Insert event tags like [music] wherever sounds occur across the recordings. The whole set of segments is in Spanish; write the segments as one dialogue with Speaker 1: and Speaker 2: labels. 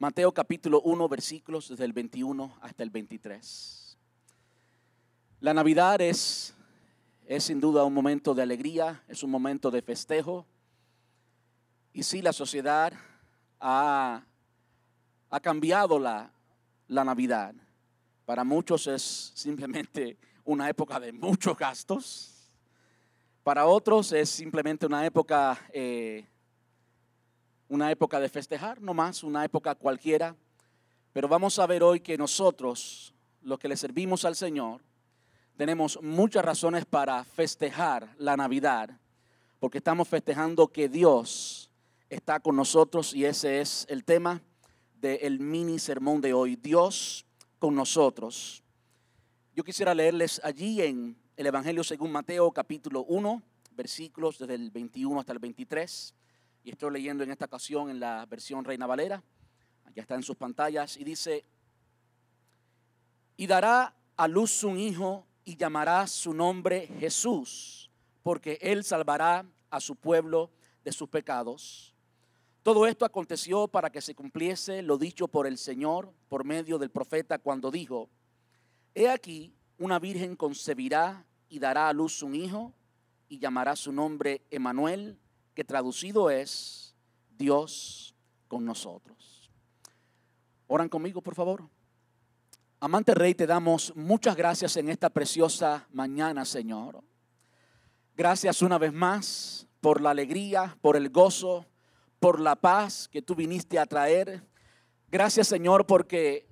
Speaker 1: Mateo capítulo 1, versículos desde el 21 hasta el 23. La Navidad es, es sin duda un momento de alegría, es un momento de festejo. Y sí, la sociedad ha, ha cambiado la, la Navidad. Para muchos es simplemente una época de muchos gastos. Para otros es simplemente una época eh, una época de festejar, no más, una época cualquiera. Pero vamos a ver hoy que nosotros, los que le servimos al Señor, tenemos muchas razones para festejar la Navidad, porque estamos festejando que Dios está con nosotros y ese es el tema del mini sermón de hoy, Dios con nosotros. Yo quisiera leerles allí en el Evangelio según Mateo capítulo 1, versículos desde el 21 hasta el 23 y estoy leyendo en esta ocasión en la versión Reina Valera, ya está en sus pantallas, y dice, y dará a luz un hijo y llamará su nombre Jesús, porque él salvará a su pueblo de sus pecados. Todo esto aconteció para que se cumpliese lo dicho por el Señor por medio del profeta cuando dijo, He aquí, una virgen concebirá y dará a luz un hijo y llamará su nombre Emanuel, que traducido es Dios con nosotros. Oran conmigo, por favor. Amante Rey, te damos muchas gracias en esta preciosa mañana, Señor. Gracias una vez más por la alegría, por el gozo, por la paz que tú viniste a traer. Gracias, Señor, porque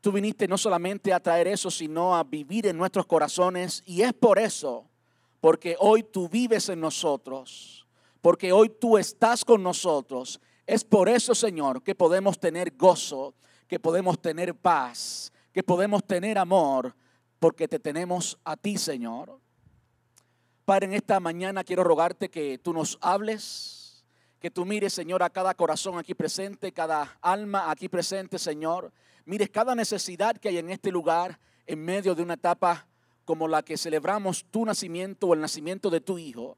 Speaker 1: tú viniste no solamente a traer eso, sino a vivir en nuestros corazones. Y es por eso, porque hoy tú vives en nosotros porque hoy tú estás con nosotros. Es por eso, Señor, que podemos tener gozo, que podemos tener paz, que podemos tener amor, porque te tenemos a ti, Señor. Padre, en esta mañana quiero rogarte que tú nos hables, que tú mires, Señor, a cada corazón aquí presente, cada alma aquí presente, Señor. Mires cada necesidad que hay en este lugar en medio de una etapa como la que celebramos tu nacimiento o el nacimiento de tu Hijo.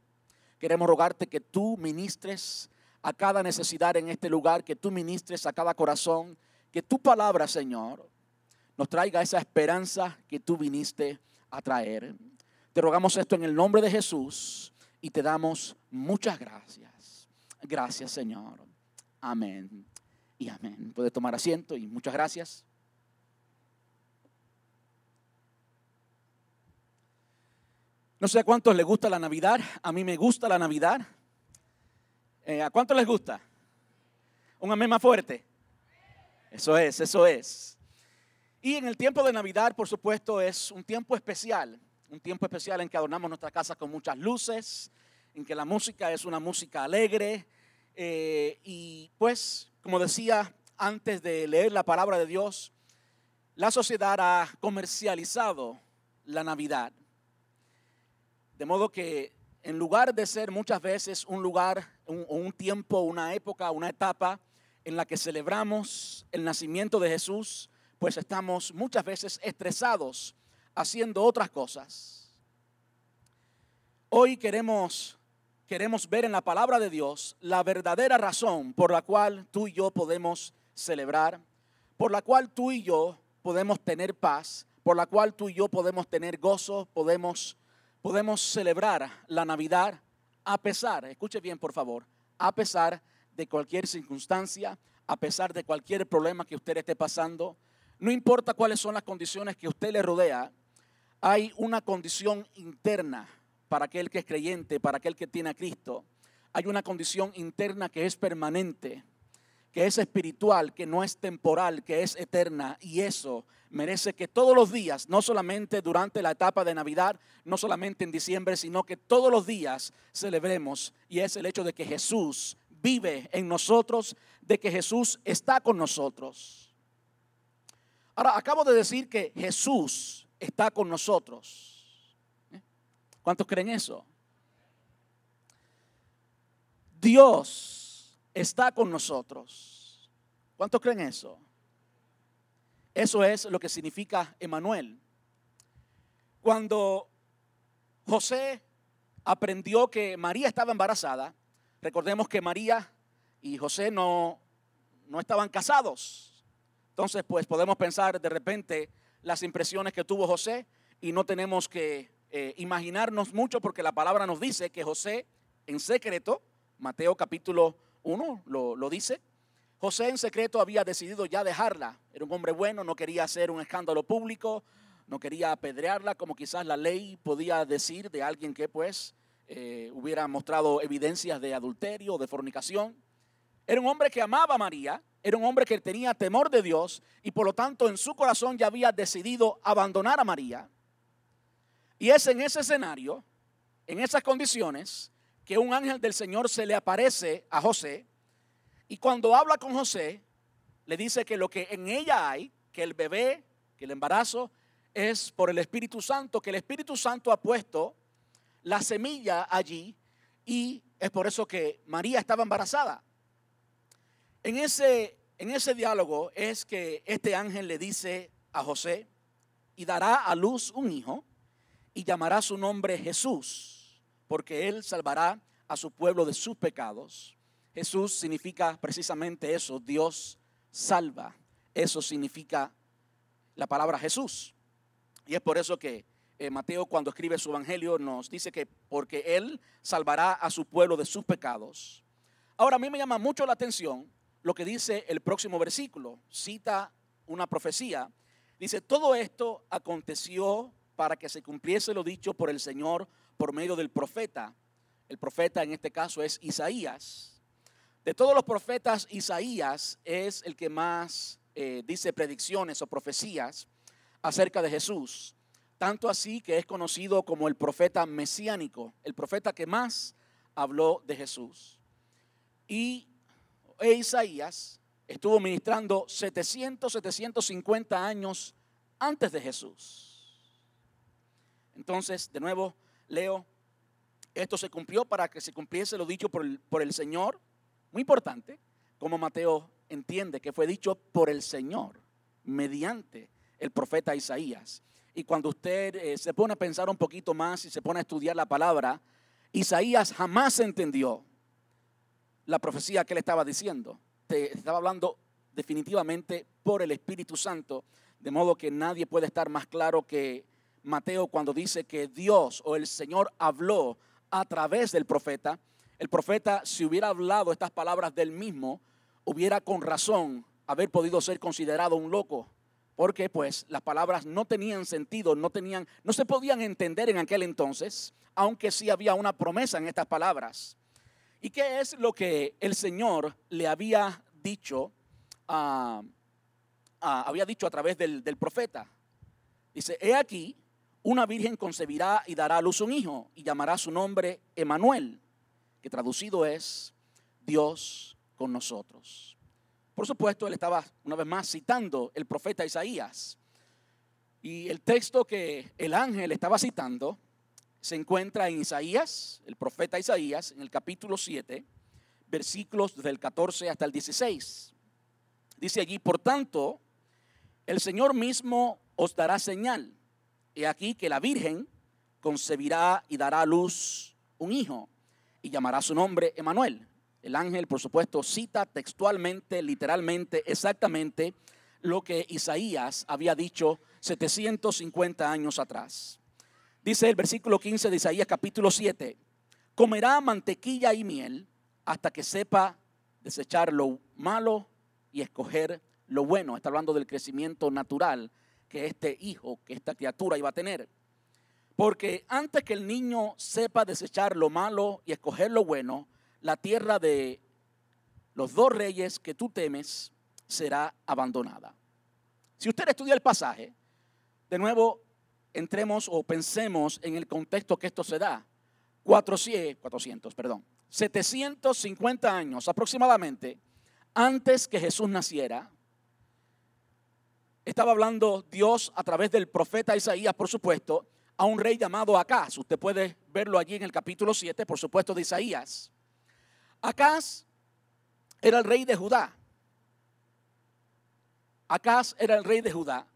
Speaker 1: Queremos rogarte que tú ministres a cada necesidad en este lugar, que tú ministres a cada corazón, que tu palabra, Señor, nos traiga esa esperanza que tú viniste a traer. Te rogamos esto en el nombre de Jesús y te damos muchas gracias. Gracias, Señor. Amén y amén. Puede tomar asiento y muchas gracias. No sé a cuántos les gusta la Navidad. A mí me gusta la Navidad. Eh, ¿A cuántos les gusta? Un amén más fuerte. Eso es, eso es. Y en el tiempo de Navidad, por supuesto, es un tiempo especial. Un tiempo especial en que adornamos nuestra casa con muchas luces, en que la música es una música alegre. Eh, y pues, como decía antes de leer la palabra de Dios, la sociedad ha comercializado la Navidad. De modo que en lugar de ser muchas veces un lugar, un, un tiempo, una época, una etapa en la que celebramos el nacimiento de Jesús, pues estamos muchas veces estresados haciendo otras cosas. Hoy queremos queremos ver en la palabra de Dios la verdadera razón por la cual tú y yo podemos celebrar, por la cual tú y yo podemos tener paz, por la cual tú y yo podemos tener gozo, podemos podemos celebrar la Navidad a pesar, escuche bien por favor, a pesar de cualquier circunstancia, a pesar de cualquier problema que usted esté pasando, no importa cuáles son las condiciones que usted le rodea, hay una condición interna para aquel que es creyente, para aquel que tiene a Cristo. Hay una condición interna que es permanente, que es espiritual, que no es temporal, que es eterna. Y eso merece que todos los días, no solamente durante la etapa de Navidad, no solamente en diciembre, sino que todos los días celebremos. Y es el hecho de que Jesús vive en nosotros, de que Jesús está con nosotros. Ahora, acabo de decir que Jesús está con nosotros. ¿Cuántos creen eso? Dios está con nosotros. ¿Cuántos creen eso? Eso es lo que significa Emanuel. Cuando José aprendió que María estaba embarazada, recordemos que María y José no, no estaban casados. Entonces, pues podemos pensar de repente las impresiones que tuvo José y no tenemos que eh, imaginarnos mucho porque la palabra nos dice que José en secreto, Mateo capítulo 1 lo, lo dice, José en secreto había decidido ya dejarla. Era un hombre bueno, no quería hacer un escándalo público, no quería apedrearla como quizás la ley podía decir de alguien que pues eh, hubiera mostrado evidencias de adulterio de fornicación. Era un hombre que amaba a María, era un hombre que tenía temor de Dios y por lo tanto en su corazón ya había decidido abandonar a María. Y es en ese escenario, en esas condiciones, que un ángel del Señor se le aparece a José y cuando habla con José, le dice que lo que en ella hay, que el bebé, que el embarazo, es por el Espíritu Santo, que el Espíritu Santo ha puesto la semilla allí y es por eso que María estaba embarazada. En ese, en ese diálogo es que este ángel le dice a José, y dará a luz un hijo y llamará su nombre Jesús, porque él salvará a su pueblo de sus pecados. Jesús significa precisamente eso, Dios salva. Eso significa la palabra Jesús. Y es por eso que eh, Mateo cuando escribe su evangelio nos dice que porque Él salvará a su pueblo de sus pecados. Ahora a mí me llama mucho la atención lo que dice el próximo versículo. Cita una profecía. Dice, todo esto aconteció para que se cumpliese lo dicho por el Señor por medio del profeta. El profeta en este caso es Isaías. De todos los profetas, Isaías es el que más eh, dice predicciones o profecías acerca de Jesús. Tanto así que es conocido como el profeta mesiánico, el profeta que más habló de Jesús. Y e Isaías estuvo ministrando 700, 750 años antes de Jesús. Entonces, de nuevo, leo, esto se cumplió para que se cumpliese lo dicho por el, por el Señor. Muy importante, como Mateo entiende que fue dicho por el Señor mediante el profeta Isaías. Y cuando usted eh, se pone a pensar un poquito más y se pone a estudiar la palabra, Isaías jamás entendió la profecía que él estaba diciendo. Te estaba hablando definitivamente por el Espíritu Santo, de modo que nadie puede estar más claro que Mateo cuando dice que Dios o el Señor habló a través del profeta. El profeta, si hubiera hablado estas palabras del mismo, hubiera con razón haber podido ser considerado un loco porque pues las palabras no tenían sentido, no tenían, no se podían entender en aquel entonces, aunque sí había una promesa en estas palabras. ¿Y qué es lo que el Señor le había dicho, ah, había dicho a través del, del profeta? Dice, he aquí, una virgen concebirá y dará a luz un hijo y llamará su nombre Emanuel, que traducido es Dios con nosotros. Por supuesto, él estaba una vez más citando el profeta Isaías. Y el texto que el ángel estaba citando se encuentra en Isaías, el profeta Isaías, en el capítulo 7, versículos del 14 hasta el 16. Dice allí, por tanto, el Señor mismo os dará señal. He aquí que la Virgen concebirá y dará a luz un hijo y llamará su nombre Emanuel el ángel, por supuesto, cita textualmente, literalmente, exactamente lo que Isaías había dicho 750 años atrás. Dice el versículo 15 de Isaías capítulo 7, comerá mantequilla y miel hasta que sepa desechar lo malo y escoger lo bueno. Está hablando del crecimiento natural que este hijo, que esta criatura iba a tener. Porque antes que el niño sepa desechar lo malo y escoger lo bueno, la tierra de los dos reyes que tú temes será abandonada. Si usted estudia el pasaje, de nuevo entremos o pensemos en el contexto que esto se da. 400, 400, perdón, 750 años aproximadamente antes que Jesús naciera, estaba hablando Dios a través del profeta Isaías, por supuesto, a un rey llamado Acaz. Usted puede verlo allí en el capítulo 7, por supuesto, de Isaías. Acaz era el rey de Judá. Acaz era el rey de Judá.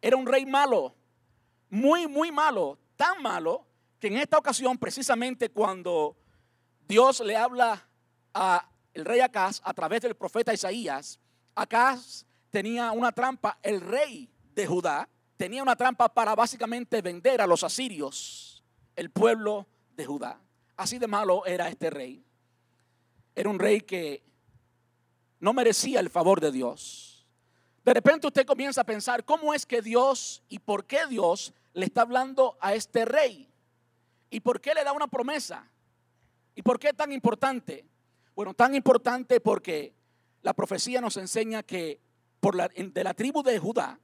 Speaker 1: Era un rey malo, muy, muy malo, tan malo que en esta ocasión, precisamente cuando Dios le habla a el rey Acaz a través del profeta Isaías, Acá tenía una trampa, el rey de Judá tenía una trampa para básicamente vender a los asirios el pueblo de Judá. Así de malo era este rey. Era un rey que no merecía el favor de Dios. De repente usted comienza a pensar, ¿cómo es que Dios y por qué Dios le está hablando a este rey? ¿Y por qué le da una promesa? ¿Y por qué tan importante? Bueno, tan importante porque la profecía nos enseña que por la, de la tribu de Judá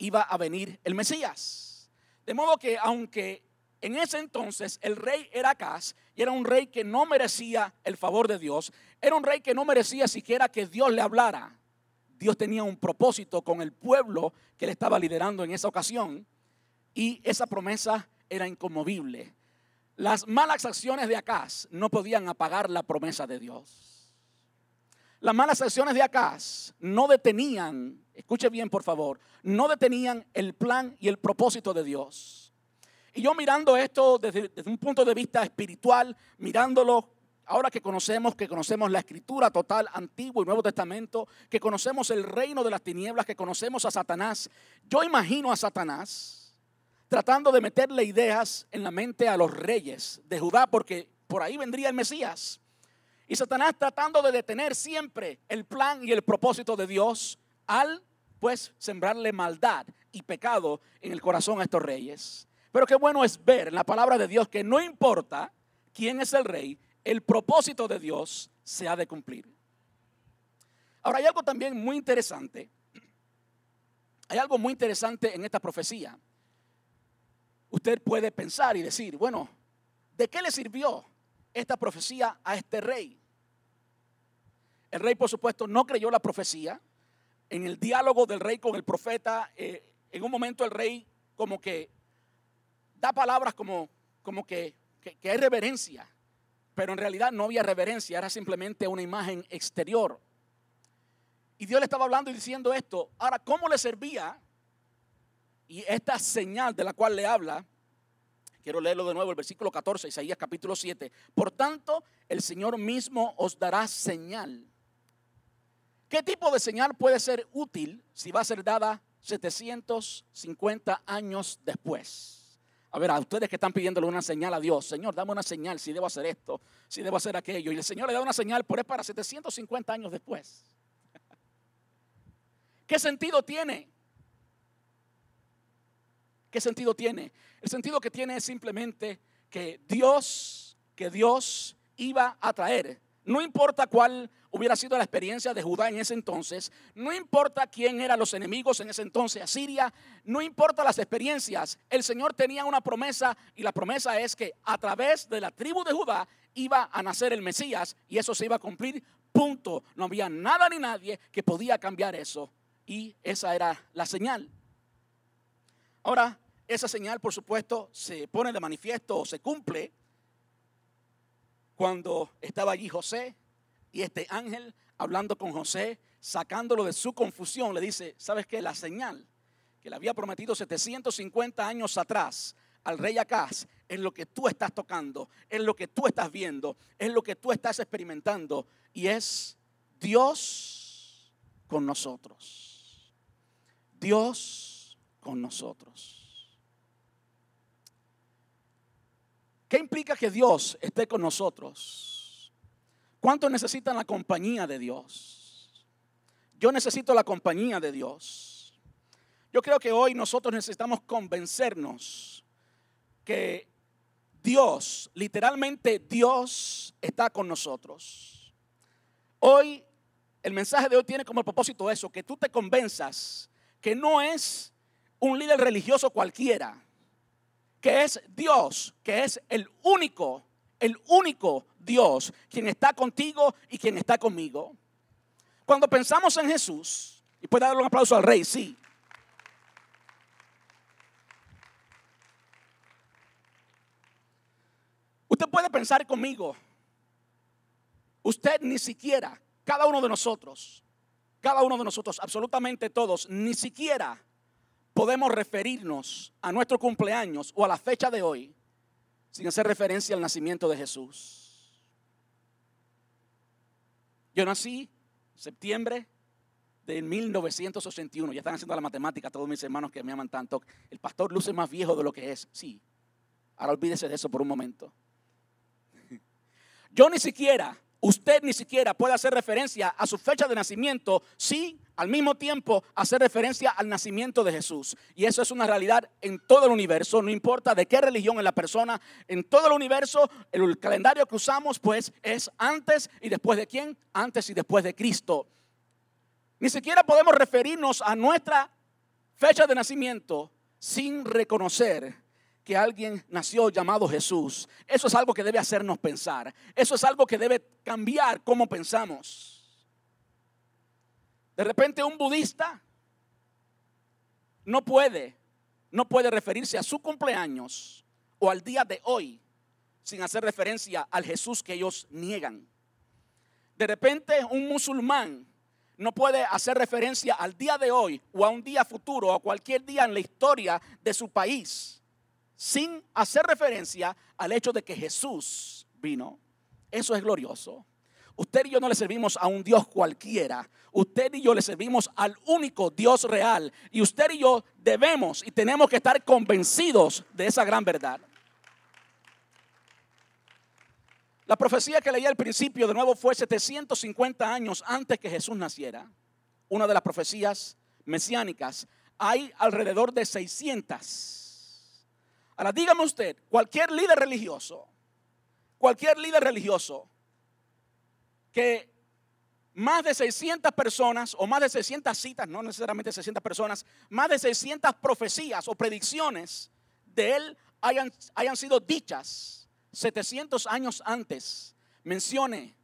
Speaker 1: iba a venir el Mesías. De modo que aunque en ese entonces el rey era Acaz y era un rey que no merecía el favor de Dios, era un rey que no merecía siquiera que Dios le hablara. Dios tenía un propósito con el pueblo que le estaba liderando en esa ocasión y esa promesa era inconmovible. Las malas acciones de Acaz no podían apagar la promesa de Dios. Las malas acciones de Acaz no detenían, escuche bien por favor, no detenían el plan y el propósito de Dios. Y yo mirando esto desde, un punto de vista espiritual, mirándolo ahora que conocemos, que conocemos la escritura total, Antiguo y Nuevo Testamento, que conocemos el reino de las tinieblas, que conocemos a Satanás, yo imagino a Satanás tratando de meterle ideas en la mente a los reyes de Judá, porque por ahí vendría el Mesías. Y Satanás tratando de detener siempre el plan y el propósito de Dios al, pues, sembrarle maldad y pecado en el corazón a estos reyes. Pero qué bueno es ver en la palabra de Dios que no importa quién es el rey, el propósito de Dios se ha de cumplir. Ahora hay algo también muy interesante. Hay algo muy interesante en esta profecía. Usted puede pensar y decir, bueno, ¿de qué le sirvió esta profecía a este rey? El rey, por supuesto, no creyó la profecía. En el diálogo del rey con el profeta, eh, en un momento el rey como que da palabras como, como que, que, hay reverencia, pero en realidad no había reverencia, era simplemente una imagen exterior. Y Dios le estaba hablando y diciendo esto. Ahora, ¿cómo le servía? Y esta señal de la cual le habla, quiero leerlo de nuevo, el versículo 14, Isaías capítulo 7. Por tanto, el Señor mismo os dará señal. ¿Qué tipo de señal puede ser útil si va a ser dada 750 años después? A ver, a ustedes que están pidiéndole una señal a Dios, Señor, dame una señal si debo hacer esto, si debo hacer aquello. Y el Señor le da una señal, pero es para 750 años después. [laughs] ¿Qué sentido tiene? ¿Qué sentido tiene? El sentido que tiene es simplemente que Dios, que Dios iba a traer no importa cuál hubiera sido la experiencia de Judá en ese entonces, no importa quién eran los enemigos en ese entonces, Asiria, no importa las experiencias, el Señor tenía una promesa y la promesa es que a través de la tribu de Judá iba a nacer el Mesías y eso se iba a cumplir, punto. No había nada ni nadie que podía cambiar eso y esa era la señal. Ahora, esa señal, por supuesto, se pone de manifiesto o se cumple cuando estaba allí José y este ángel hablando con José, sacándolo de su confusión, le dice, ¿sabes qué? La señal que le había prometido 750 años atrás al rey Acaz es lo que tú estás tocando, es lo que tú estás viendo, es lo que tú estás experimentando y es Dios con nosotros. Dios con nosotros. ¿Qué implica que Dios esté con nosotros? ¿Cuánto necesitan la compañía de Dios? Yo necesito la compañía de Dios. Yo creo que hoy nosotros necesitamos convencernos que Dios, literalmente Dios está con nosotros. Hoy, el mensaje de hoy tiene como propósito eso, que tú te convenzas que no es un líder religioso cualquiera que es Dios, que es el único, el único Dios, quien está contigo y quien está conmigo. Cuando pensamos en Jesús, y puede darle un aplauso al rey, sí. Usted puede pensar conmigo, usted ni siquiera, cada uno de nosotros, cada uno de nosotros, absolutamente todos, ni siquiera podemos referirnos a nuestro cumpleaños o a la fecha de hoy sin hacer referencia al nacimiento de Jesús. Yo nací septiembre de 1981. Ya están haciendo la matemática todos mis hermanos que me aman tanto. El pastor luce más viejo de lo que es. Sí. Ahora olvídese de eso por un momento. Yo ni siquiera, usted ni siquiera puede hacer referencia a su fecha de nacimiento sí, al mismo tiempo hacer referencia al nacimiento de Jesús. Y eso es una realidad en todo el universo, no importa de qué religión es la persona, en todo el universo el calendario que usamos pues es antes y después de quién, antes y después de Cristo. Ni siquiera podemos referirnos a nuestra fecha de nacimiento sin reconocer que alguien nació llamado Jesús. Eso es algo que debe hacernos pensar. Eso es algo que debe cambiar cómo pensamos. De repente un budista no puede, no puede referirse a su cumpleaños o al día de hoy sin hacer referencia al Jesús que ellos niegan. De repente un musulmán no puede hacer referencia al día de hoy o a un día futuro o a cualquier día en la historia de su país sin hacer referencia al hecho de que Jesús vino. Eso es glorioso. Usted y yo no le servimos a un Dios cualquiera. Usted y yo le servimos al único Dios real. Y usted y yo debemos y tenemos que estar convencidos de esa gran verdad. La profecía que leí al principio de nuevo fue 750 años antes que Jesús naciera. Una de las profecías mesiánicas. Hay alrededor de 600. Ahora dígame usted, cualquier líder religioso, cualquier líder religioso que más de 600 personas o más de 600 citas, no necesariamente 600 personas, más de 600 profecías o predicciones de él hayan, hayan sido dichas 700 años antes mencione,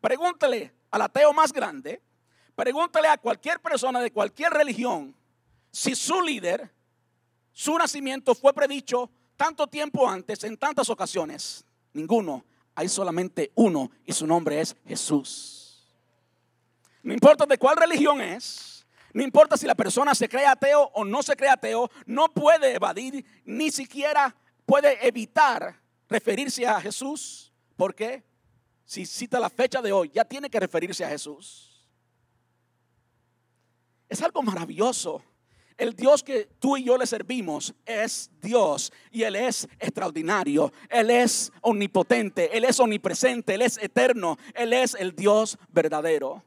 Speaker 1: pregúntele al ateo más grande, pregúntele a cualquier persona de cualquier religión si su líder, su nacimiento fue predicho tanto tiempo antes, en tantas ocasiones. Ninguno, hay solamente uno y su nombre es Jesús. No importa de cuál religión es, no importa si la persona se cree ateo o no se cree ateo, no puede evadir, ni siquiera puede evitar referirse a Jesús. ¿Por qué? Si cita la fecha de hoy, ya tiene que referirse a Jesús. Es algo maravilloso. El Dios que tú y yo le servimos es Dios y Él es extraordinario. Él es omnipotente, Él es omnipresente, Él es eterno, Él es el Dios verdadero.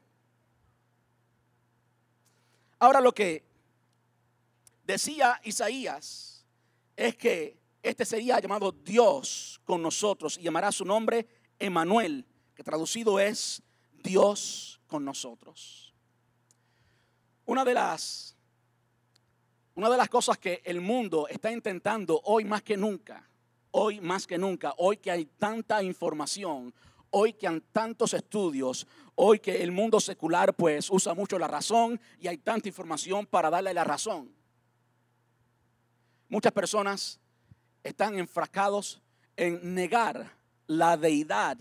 Speaker 1: Ahora lo que decía Isaías es que este sería llamado Dios con nosotros y llamará su nombre Emanuel, que traducido es Dios con nosotros. Una de las una de las cosas que el mundo está intentando hoy más que nunca, hoy más que nunca, hoy que hay tanta información, hoy que hay tantos estudios, hoy que el mundo secular pues usa mucho la razón y hay tanta información para darle la razón. Muchas personas están enfrascados en negar la deidad,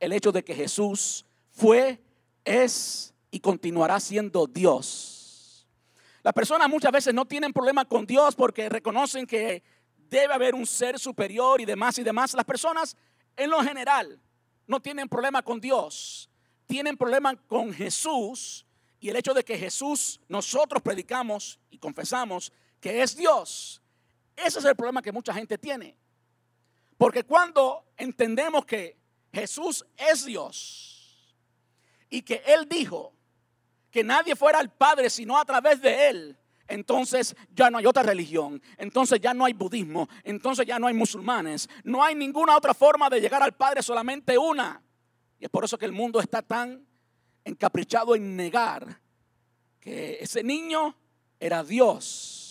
Speaker 1: el hecho de que Jesús fue, es y continuará siendo Dios. Las personas muchas veces no tienen problema con Dios porque reconocen que debe haber un ser superior y demás y demás. Las personas en lo general no tienen problema con Dios, tienen problema con Jesús y el hecho de que Jesús nosotros predicamos y confesamos que es Dios ese es el problema que mucha gente tiene. Porque cuando entendemos que Jesús es Dios y que Él dijo que nadie fuera al Padre sino a través de Él, entonces ya no hay otra religión, entonces ya no hay budismo, entonces ya no hay musulmanes, no hay ninguna otra forma de llegar al Padre, solamente una. Y es por eso que el mundo está tan encaprichado en negar que ese niño era Dios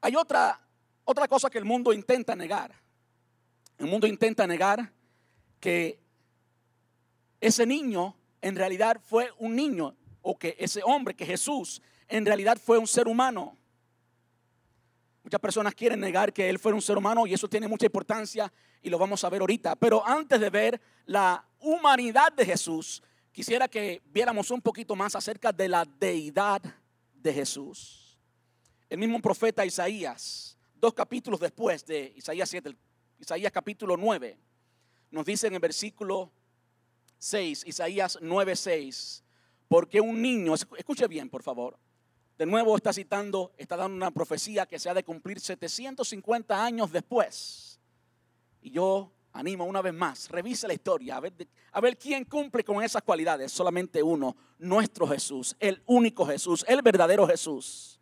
Speaker 1: hay otra, otra cosa que el mundo intenta negar. El mundo intenta negar que ese niño en realidad fue un niño o que ese hombre, que Jesús, en realidad fue un ser humano. Muchas personas quieren negar que él fue un ser humano y eso tiene mucha importancia y lo vamos a ver ahorita. Pero antes de ver la humanidad de Jesús, quisiera que viéramos un poquito más acerca de la deidad de Jesús el mismo profeta Isaías, dos capítulos después de Isaías 7, Isaías capítulo 9, nos dice en el versículo 6, Isaías 9, 6, porque un niño, escuche bien por favor, de nuevo está citando, está dando una profecía que se ha de cumplir 750 años después. Y yo animo una vez más, revise la historia, a ver, a ver quién cumple con esas cualidades. Solamente uno, nuestro Jesús, el único Jesús, el verdadero Jesús.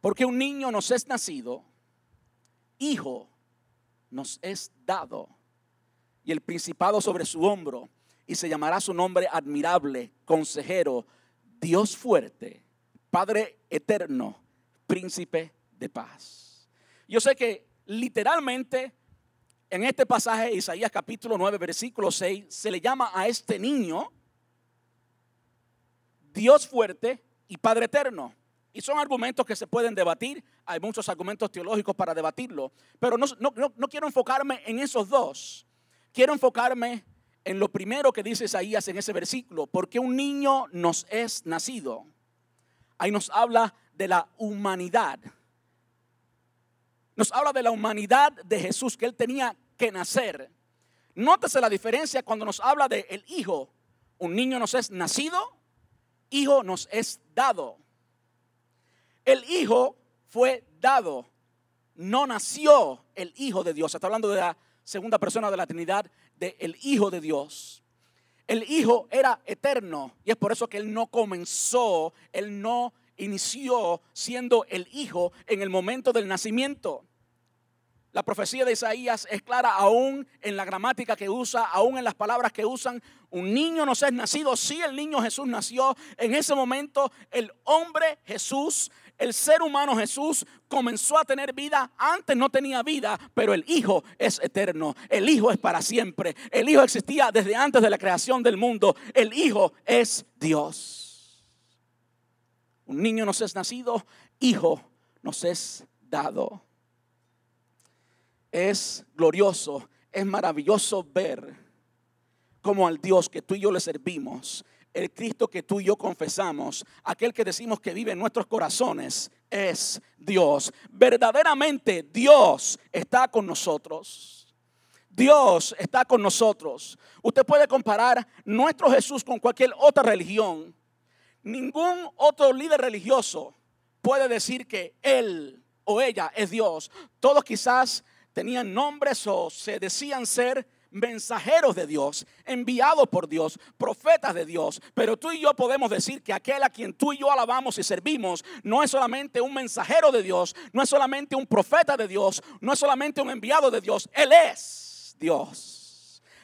Speaker 1: Porque un niño nos es nacido, hijo nos es dado, y el principado sobre su hombro, y se llamará su nombre admirable, consejero, Dios fuerte, Padre eterno, príncipe de paz. Yo sé que literalmente en este pasaje, Isaías capítulo 9, versículo 6, se le llama a este niño Dios fuerte y Padre eterno. Y son argumentos que se pueden debatir. Hay muchos argumentos teológicos para debatirlo. Pero no, no quiero enfocarme en esos dos. Quiero enfocarme en lo primero que dice Isaías en ese versículo, porque un niño nos es nacido. Ahí nos habla de la humanidad. Nos habla de la humanidad de Jesús, que él tenía que nacer. Nótese la diferencia cuando nos habla de el hijo. Un niño nos es nacido, hijo nos es dado. El hijo fue dado, no nació el hijo de Dios. Está hablando de la segunda persona de la Trinidad del Hijo de Dios. El Hijo era eterno y es por eso que Él no comenzó, Él no inició siendo el Hijo en el momento del nacimiento. La profecía de Isaías es clara aún en la gramática que usa, aún en las palabras que usan. Un niño no es nacido, sí el niño Jesús nació. En ese momento el hombre Jesús el ser humano Jesús comenzó a tener vida, antes no tenía vida, pero el Hijo es eterno, el Hijo es para siempre, el Hijo existía desde antes de la creación del mundo, el Hijo es Dios. Un niño nos es nacido, Hijo nos es dado. Es glorioso, es maravilloso ver cómo al Dios que tú y yo le servimos el Cristo que tú y yo confesamos, aquel que decimos que vive en nuestros corazones, es Dios. Verdaderamente Dios está con nosotros. Dios está con nosotros. Usted puede comparar nuestro Jesús con cualquier otra religión. Ningún otro líder religioso puede decir que él o ella es Dios. Todos quizás tenían nombres o se decían ser mensajeros de Dios, enviados por Dios, profetas de Dios. Pero tú y yo podemos decir que aquel a quien tú y yo alabamos y servimos no es solamente un mensajero de Dios, no es solamente un profeta de Dios, no es solamente un enviado de Dios, Él es Dios.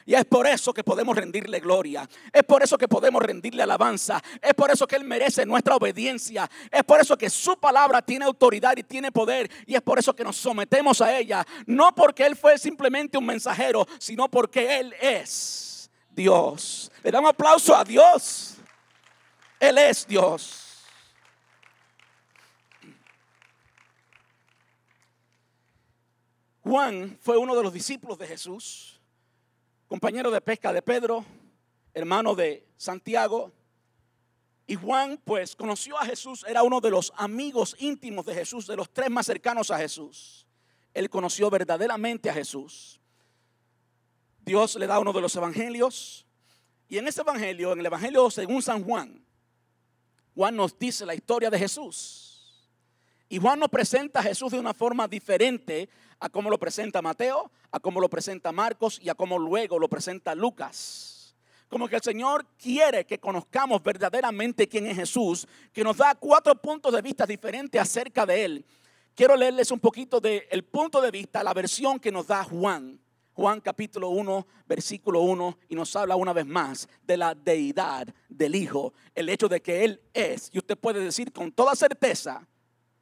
Speaker 1: Y es por eso que podemos rendirle gloria. Es por eso que podemos rendirle alabanza. Es por eso que Él merece nuestra obediencia. Es por eso que su palabra tiene autoridad y tiene poder. Y es por eso que nos sometemos a ella. No porque Él fue simplemente un mensajero, sino porque Él es Dios. Le damos aplauso a Dios. Él es Dios. Juan fue uno de los discípulos de Jesús compañero de pesca de Pedro, hermano de Santiago. Y Juan, pues, conoció a Jesús, era uno de los amigos íntimos de Jesús, de los tres más cercanos a Jesús. Él conoció verdaderamente a Jesús. Dios le da uno de los evangelios. Y en ese evangelio, en el evangelio según San Juan, Juan nos dice la historia de Jesús. Y Juan nos presenta a Jesús de una forma diferente a cómo lo presenta Mateo, a cómo lo presenta Marcos y a cómo luego lo presenta Lucas. Como que el Señor quiere que conozcamos verdaderamente quién es Jesús, que nos da cuatro puntos de vista diferentes acerca de Él. Quiero leerles un poquito del punto de vista, la versión que nos da Juan. Juan capítulo 1, versículo 1, y nos habla una vez más de la deidad del Hijo, el hecho de que Él es, y usted puede decir con toda certeza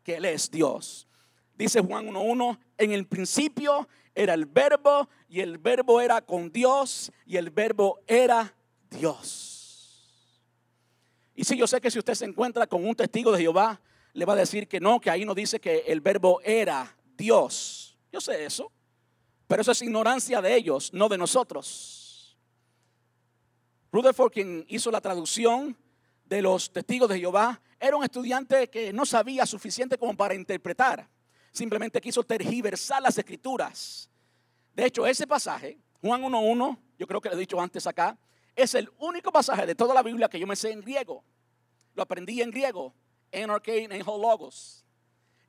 Speaker 1: que Él es Dios. Dice Juan 1.1, en el principio era el verbo y el verbo era con Dios y el verbo era Dios. Y si yo sé que si usted se encuentra con un testigo de Jehová, le va a decir que no, que ahí no dice que el verbo era Dios. Yo sé eso, pero eso es ignorancia de ellos, no de nosotros. Rutherford, quien hizo la traducción de los testigos de Jehová, era un estudiante que no sabía suficiente como para interpretar simplemente quiso tergiversar las escrituras. De hecho, ese pasaje, Juan 1.1, yo creo que lo he dicho antes acá, es el único pasaje de toda la Biblia que yo me sé en griego. Lo aprendí en griego, en arcane, en logos.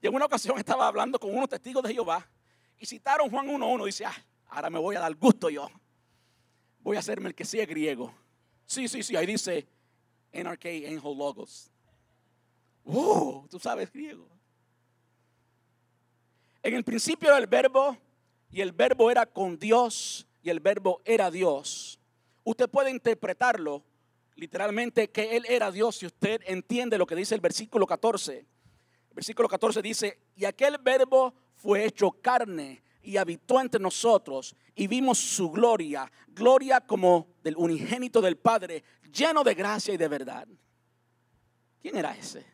Speaker 1: Y en una ocasión estaba hablando con unos testigos de Jehová y citaron Juan 1.1. Dice, ah, ahora me voy a dar gusto yo. Voy a hacerme el que sea griego. Sí, sí, sí, ahí dice NRK en logos. Uh, tú sabes griego. En el principio era el verbo y el verbo era con Dios y el verbo era Dios. Usted puede interpretarlo literalmente que Él era Dios si usted entiende lo que dice el versículo 14. El versículo 14 dice, y aquel verbo fue hecho carne y habitó entre nosotros y vimos su gloria, gloria como del unigénito del Padre, lleno de gracia y de verdad. ¿Quién era ese?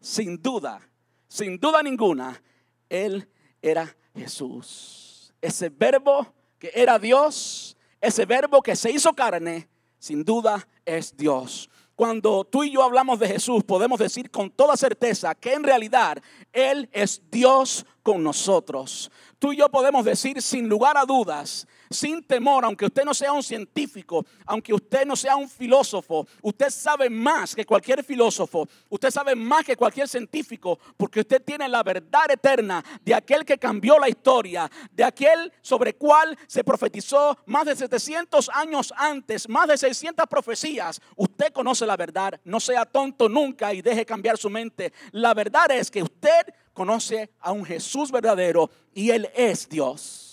Speaker 1: Sin duda, sin duda ninguna, Él era Jesús. Ese verbo que era Dios, ese verbo que se hizo carne, sin duda es Dios. Cuando tú y yo hablamos de Jesús, podemos decir con toda certeza que en realidad Él es Dios con nosotros. Tú y yo podemos decir sin lugar a dudas, sin temor, aunque usted no sea un científico, aunque usted no sea un filósofo, usted sabe más que cualquier filósofo, usted sabe más que cualquier científico, porque usted tiene la verdad eterna de aquel que cambió la historia, de aquel sobre cual se profetizó más de 700 años antes, más de 600 profecías. Usted conoce la verdad, no sea tonto nunca y deje cambiar su mente. La verdad es que usted conoce a un Jesús verdadero y Él es Dios.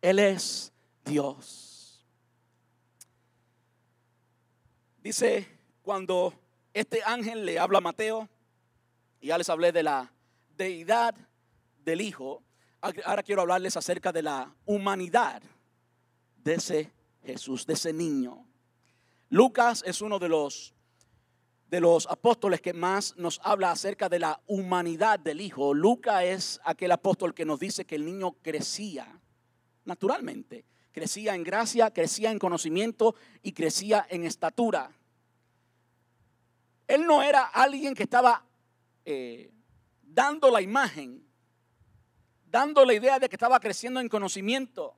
Speaker 1: Él es Dios. Dice cuando este ángel le habla a Mateo, y ya les hablé de la deidad del Hijo, ahora quiero hablarles acerca de la humanidad de ese Jesús, de ese niño. Lucas es uno de los de los apóstoles que más nos habla acerca de la humanidad del Hijo. Lucas es aquel apóstol que nos dice que el niño crecía naturalmente. Crecía en gracia, crecía en conocimiento y crecía en estatura. Él no era alguien que estaba eh, dando la imagen, dando la idea de que estaba creciendo en conocimiento.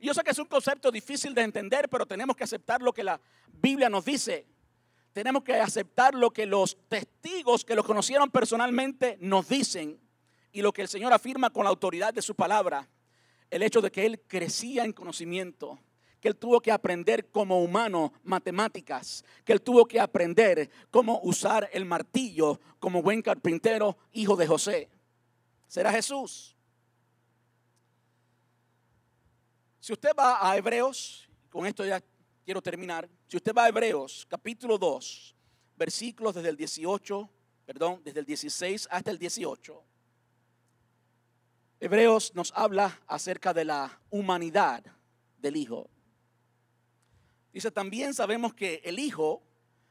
Speaker 1: Yo sé que es un concepto difícil de entender, pero tenemos que aceptar lo que la Biblia nos dice tenemos que aceptar lo que los testigos que lo conocieron personalmente nos dicen y lo que el Señor afirma con la autoridad de su palabra. El hecho de que Él crecía en conocimiento, que Él tuvo que aprender como humano matemáticas, que Él tuvo que aprender cómo usar el martillo como buen carpintero, hijo de José. Será Jesús. Si usted va a Hebreos, con esto ya quiero terminar. Si usted va a Hebreos, capítulo 2, versículos desde el 18, perdón, desde el 16 hasta el 18. Hebreos nos habla acerca de la humanidad del Hijo. Dice, también sabemos que el Hijo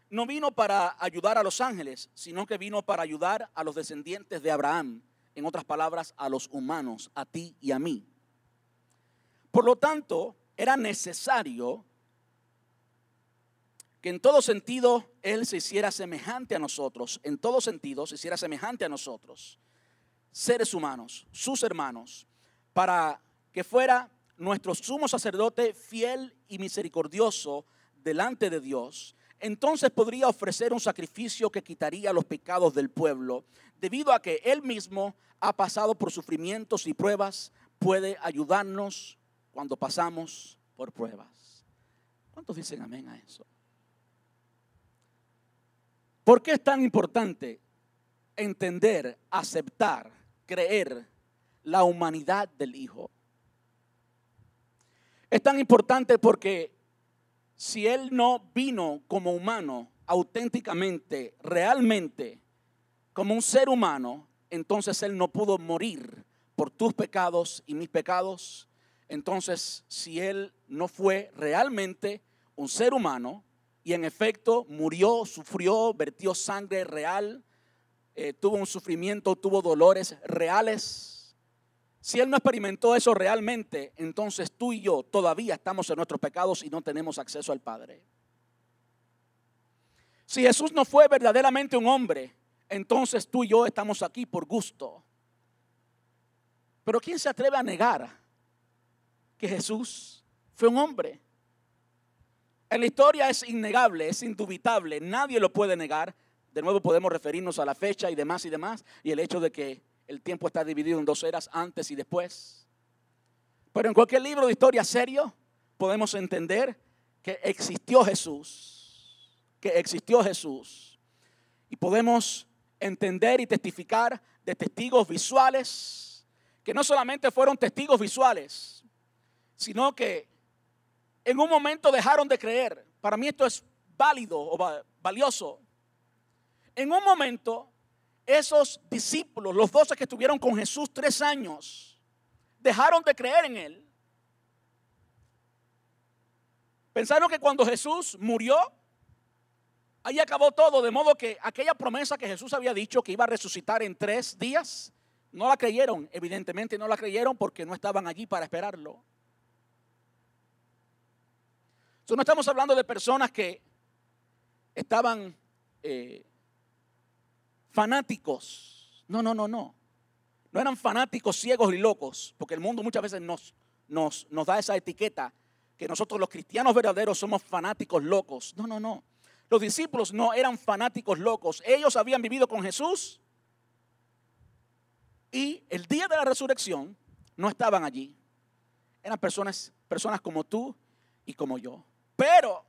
Speaker 1: no vino para ayudar a los ángeles, sino que vino para ayudar a los descendientes de Abraham, en otras palabras, a los humanos, a ti y a mí. Por lo tanto, era necesario que en todo sentido Él se hiciera semejante a nosotros, en todo sentido se hiciera semejante a nosotros, seres humanos, sus hermanos, para que fuera nuestro sumo sacerdote fiel y misericordioso delante de Dios, entonces podría ofrecer un sacrificio que quitaría los pecados del pueblo, debido a que Él mismo ha pasado por sufrimientos y pruebas, puede ayudarnos cuando pasamos por pruebas. ¿Cuántos dicen amén a eso? ¿Por qué es tan importante entender, aceptar, creer la humanidad del Hijo? Es tan importante porque si Él no vino como humano, auténticamente, realmente, como un ser humano, entonces Él no pudo morir por tus pecados y mis pecados. Entonces, si Él no fue realmente un ser humano, y en efecto murió, sufrió, vertió sangre real, eh, tuvo un sufrimiento, tuvo dolores reales. Si Él no experimentó eso realmente, entonces tú y yo todavía estamos en nuestros pecados y no tenemos acceso al Padre. Si Jesús no fue verdaderamente un hombre, entonces tú y yo estamos aquí por gusto. Pero ¿quién se atreve a negar que Jesús fue un hombre? En la historia es innegable, es indubitable, nadie lo puede negar. De nuevo podemos referirnos a la fecha y demás y demás, y el hecho de que el tiempo está dividido en dos eras, antes y después. Pero en cualquier libro de historia serio podemos entender que existió Jesús, que existió Jesús. Y podemos entender y testificar de testigos visuales, que no solamente fueron testigos visuales, sino que en un momento dejaron de creer. Para mí esto es válido o valioso. En un momento, esos discípulos, los doce que estuvieron con Jesús tres años, dejaron de creer en Él. Pensaron que cuando Jesús murió, ahí acabó todo, de modo que aquella promesa que Jesús había dicho que iba a resucitar en tres días, no la creyeron, evidentemente no la creyeron porque no estaban allí para esperarlo. no estamos hablando de personas que estaban eh, fanáticos. No, no, no, no. No eran fanáticos ciegos y locos, porque el mundo muchas veces nos, nos, nos da esa etiqueta que nosotros los cristianos verdaderos somos fanáticos locos. No, no, no. Los discípulos no eran fanáticos locos. Ellos habían vivido con Jesús y el día de la resurrección no estaban allí. Eran personas, personas como tú y como yo. Pero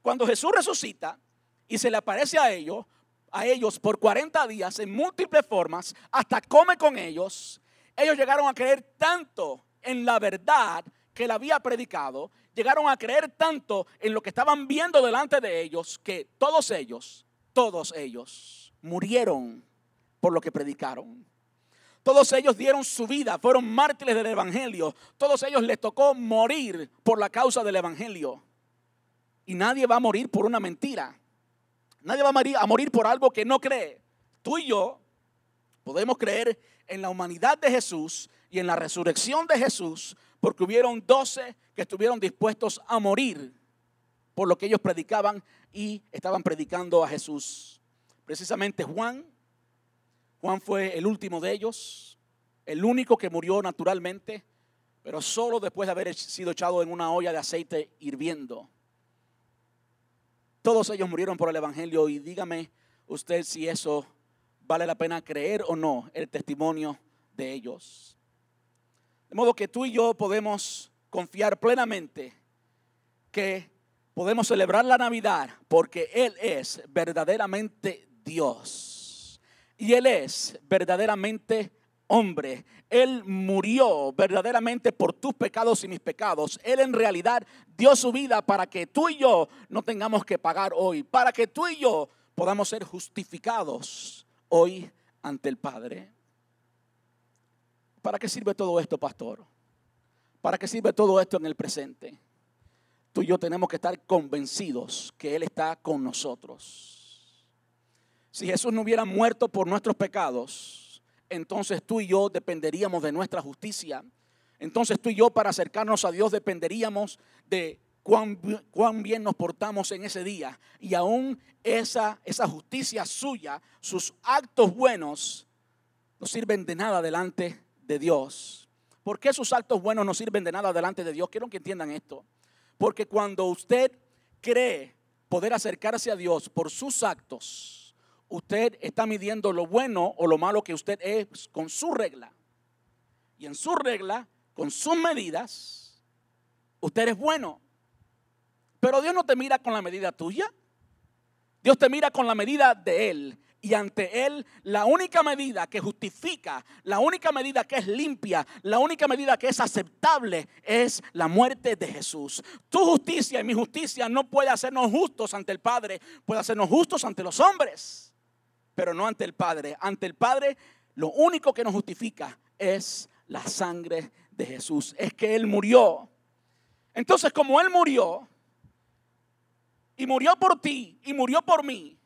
Speaker 1: cuando Jesús resucita y se le aparece a ellos, a ellos por 40 días en múltiples formas, hasta come con ellos, ellos llegaron a creer tanto en la verdad que él había predicado, llegaron a creer tanto en lo que estaban viendo delante de ellos que todos ellos, todos ellos murieron por lo que predicaron. Todos ellos dieron su vida, fueron mártires del Evangelio. Todos ellos les tocó morir por la causa del Evangelio. Y nadie va a morir por una mentira. Nadie va a morir, a morir por algo que no cree. Tú y yo podemos creer en la humanidad de Jesús y en la resurrección de Jesús porque hubieron doce que estuvieron dispuestos a morir por lo que ellos predicaban y estaban predicando a Jesús. Precisamente Juan, Juan fue el último de ellos, el único que murió naturalmente, pero solo después de haber sido echado en una olla de aceite hirviendo. Todos ellos murieron por el Evangelio y dígame usted si eso vale la pena creer o no el testimonio de ellos. De modo que tú y yo podemos confiar plenamente que podemos celebrar la Navidad porque Él es verdaderamente Dios. Y Él es verdaderamente hombre. Él murió verdaderamente por tus pecados y mis pecados. Él en realidad dio su vida para que tú y yo no tengamos que pagar hoy. Para que tú y yo podamos ser justificados hoy ante el Padre. ¿Para qué sirve todo esto, pastor? ¿Para qué sirve todo esto en el presente? Tú y yo tenemos que estar convencidos que Él está con nosotros. Si Jesús no hubiera muerto por nuestros pecados, entonces tú y yo dependeríamos de nuestra justicia. Entonces tú y yo para acercarnos a Dios dependeríamos de cuán, cuán bien nos portamos en ese día. Y aún esa, esa justicia suya, sus actos buenos, no sirven de nada delante de Dios. ¿Por qué sus actos buenos no sirven de nada delante de Dios? Quiero que entiendan esto. Porque cuando usted cree poder acercarse a Dios por sus actos, usted está midiendo lo bueno o lo malo que usted es con su regla. Y en su regla, con sus medidas, usted es bueno. Pero Dios no te mira con la medida tuya. Dios te mira con la medida de Él. Y ante Él, la única medida que justifica, la única medida que es limpia, la única medida que es aceptable es la muerte de Jesús. Tu justicia y mi justicia no puede hacernos justos ante el Padre, puede hacernos justos ante los hombres, pero no ante el Padre. Ante el Padre, lo único que nos justifica es la sangre de Jesús, es que Él murió. Entonces, como Él murió, y murió por ti, y murió por mí,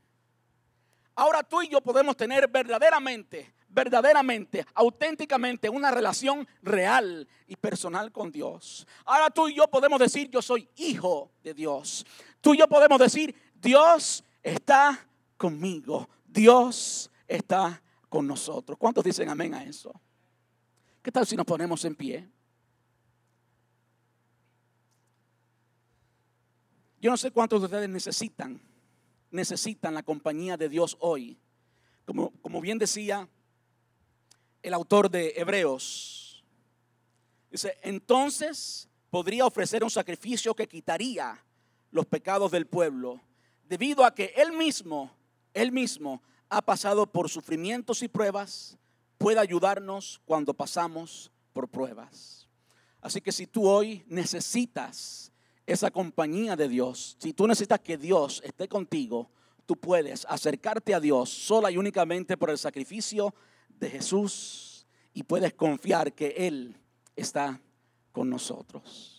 Speaker 1: Ahora tú y yo podemos tener verdaderamente, verdaderamente, auténticamente una relación real y personal con Dios. Ahora tú y yo podemos decir, yo soy hijo de Dios. Tú y yo podemos decir, Dios está conmigo. Dios está con nosotros. ¿Cuántos dicen amén a eso? ¿Qué tal si nos ponemos en pie? Yo no sé cuántos de ustedes necesitan, necesitan la compañía de Dios hoy. Como, como bien decía el autor de Hebreos, dice, entonces podría ofrecer un sacrificio que quitaría los pecados del pueblo, debido a que él mismo, él mismo ha pasado por sufrimientos y pruebas, puede ayudarnos cuando pasamos por pruebas. Así que si tú hoy necesitas esa compañía de Dios, si tú necesitas que Dios esté contigo, tú puedes acercarte a Dios sola y únicamente por el sacrificio de Jesús y puedes confiar que Él está con nosotros.